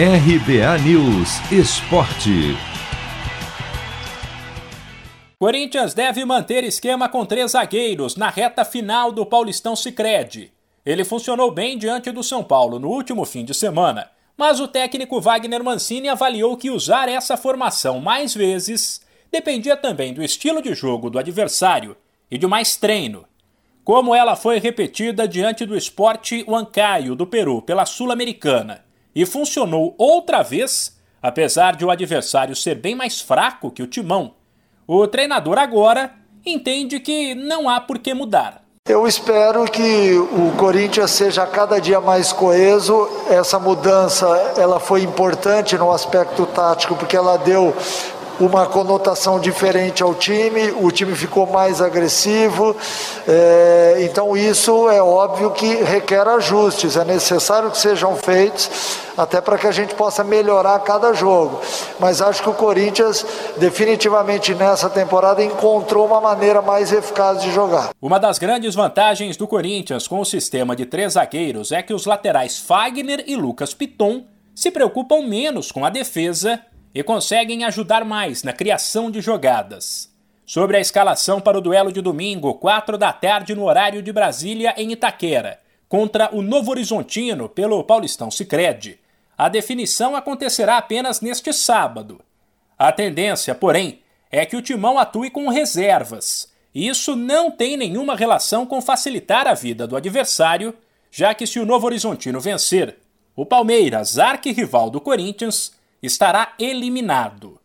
RBA News Esporte. Corinthians deve manter esquema com três zagueiros na reta final do Paulistão Sicredi. Ele funcionou bem diante do São Paulo no último fim de semana, mas o técnico Wagner Mancini avaliou que usar essa formação mais vezes dependia também do estilo de jogo do adversário e de mais treino. Como ela foi repetida diante do esporte Huancayo do Peru pela Sul-Americana e funcionou outra vez, apesar de o adversário ser bem mais fraco que o Timão, o treinador agora entende que não há por que mudar. Eu espero que o Corinthians seja cada dia mais coeso. Essa mudança ela foi importante no aspecto tático porque ela deu uma conotação diferente ao time, o time ficou mais agressivo, é, então isso é óbvio que requer ajustes, é necessário que sejam feitos até para que a gente possa melhorar cada jogo. Mas acho que o Corinthians definitivamente nessa temporada encontrou uma maneira mais eficaz de jogar. Uma das grandes vantagens do Corinthians com o sistema de três zagueiros é que os laterais Fagner e Lucas Piton se preocupam menos com a defesa e conseguem ajudar mais na criação de jogadas. Sobre a escalação para o duelo de domingo, 4 da tarde no horário de Brasília, em Itaquera, contra o Novo Horizontino pelo Paulistão Sicredi. A definição acontecerá apenas neste sábado. A tendência, porém, é que o timão atue com reservas. Isso não tem nenhuma relação com facilitar a vida do adversário, já que se o Novo Horizontino vencer, o Palmeiras, arquirrival do Corinthians, estará eliminado.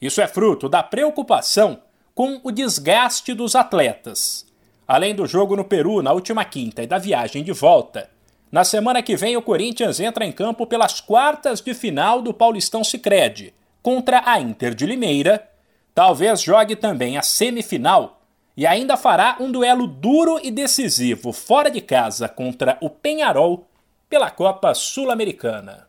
Isso é fruto da preocupação com o desgaste dos atletas. Além do jogo no Peru na última quinta e da viagem de volta, na semana que vem o Corinthians entra em campo pelas quartas de final do Paulistão Sicredi contra a Inter de Limeira. Talvez jogue também a semifinal e ainda fará um duelo duro e decisivo fora de casa contra o Penharol pela Copa Sul-Americana.